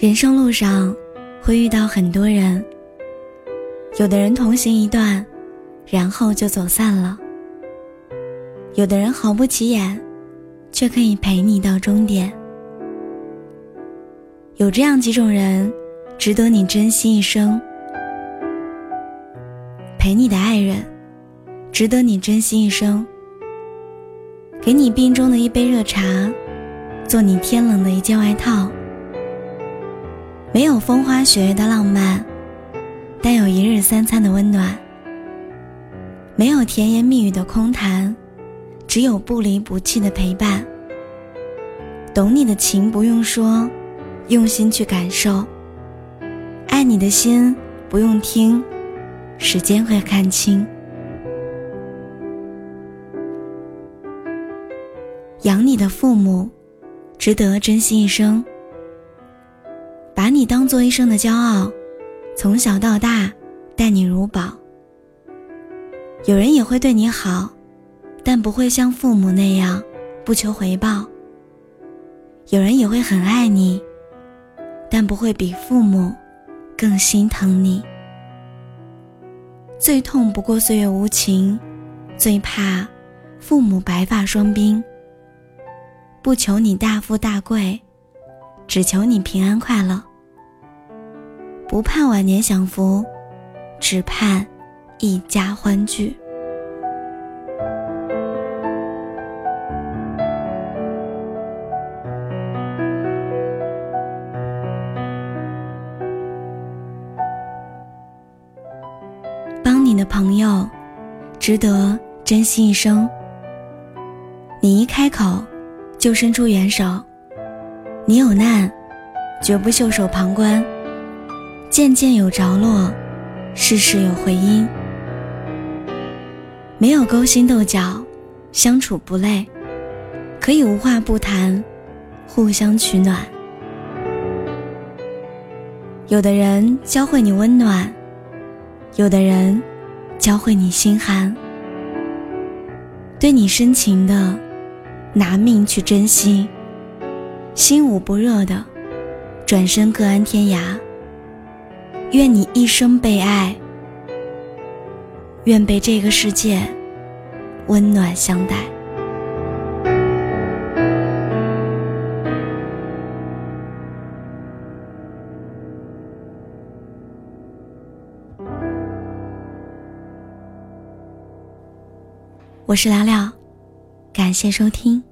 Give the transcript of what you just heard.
人生路上会遇到很多人，有的人同行一段，然后就走散了；有的人毫不起眼，却可以陪你到终点。有这样几种人，值得你珍惜一生：陪你的爱人，值得你珍惜一生；给你病中的一杯热茶，做你天冷的一件外套。没有风花雪月的浪漫，但有一日三餐的温暖；没有甜言蜜语的空谈，只有不离不弃的陪伴。懂你的情不用说，用心去感受；爱你的心不用听，时间会看清。养你的父母，值得珍惜一生。把你当做一生的骄傲，从小到大待你如宝。有人也会对你好，但不会像父母那样不求回报。有人也会很爱你，但不会比父母更心疼你。最痛不过岁月无情，最怕父母白发双鬓。不求你大富大贵，只求你平安快乐。不盼晚年享福，只盼一家欢聚。帮你的朋友，值得珍惜一生。你一开口，就伸出援手；你有难，绝不袖手旁观。件件有着落，事事有回音。没有勾心斗角，相处不累，可以无话不谈，互相取暖。有的人教会你温暖，有的人教会你心寒。对你深情的，拿命去珍惜；心无不热的，转身各安天涯。愿你一生被爱，愿被这个世界温暖相待。我是聊聊，感谢收听。